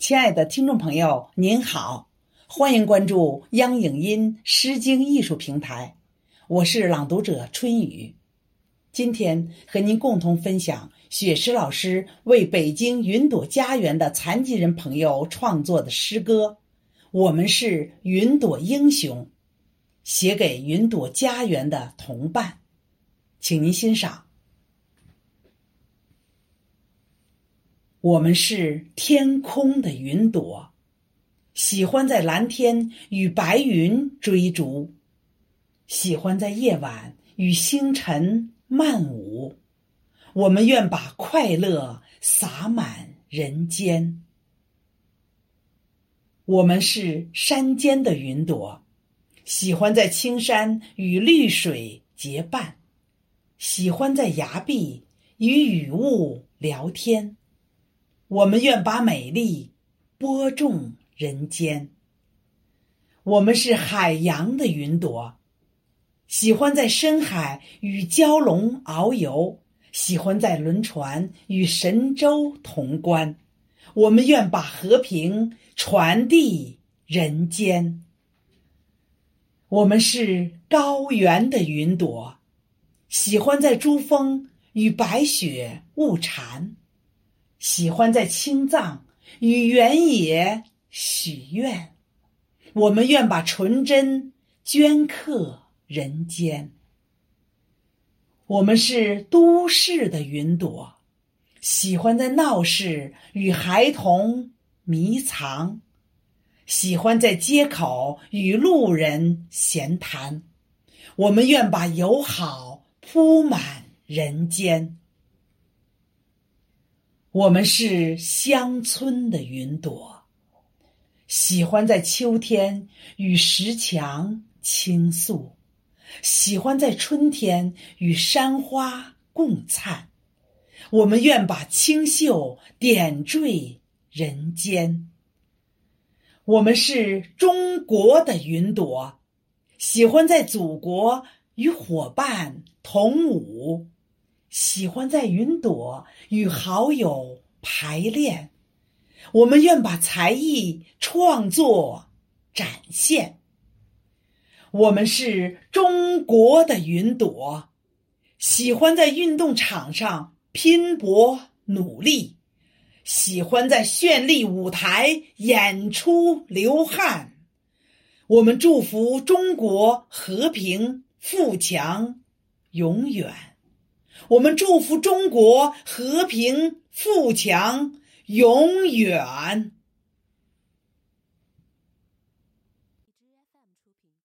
亲爱的听众朋友，您好，欢迎关注央影音《诗经》艺术平台，我是朗读者春雨。今天和您共同分享雪石老师为北京云朵家园的残疾人朋友创作的诗歌《我们是云朵英雄》，写给云朵家园的同伴，请您欣赏。我们是天空的云朵，喜欢在蓝天与白云追逐，喜欢在夜晚与星辰漫舞。我们愿把快乐洒满人间。我们是山间的云朵，喜欢在青山与绿水结伴，喜欢在崖壁与雨雾聊天。我们愿把美丽播种人间。我们是海洋的云朵，喜欢在深海与蛟龙遨游，喜欢在轮船与神州同观。我们愿把和平传递人间。我们是高原的云朵，喜欢在珠峰与白雪物缠。喜欢在青藏与原野许愿，我们愿把纯真镌刻人间。我们是都市的云朵，喜欢在闹市与孩童迷藏，喜欢在街口与路人闲谈。我们愿把友好铺满人间。我们是乡村的云朵，喜欢在秋天与石墙倾诉，喜欢在春天与山花共灿。我们愿把清秀点缀人间。我们是中国的云朵，喜欢在祖国与伙伴同舞。喜欢在云朵与好友排练，我们愿把才艺创作展现。我们是中国的云朵，喜欢在运动场上拼搏努力，喜欢在绚丽舞台演出流汗。我们祝福中国和平富强永远。我们祝福中国和平富强永远。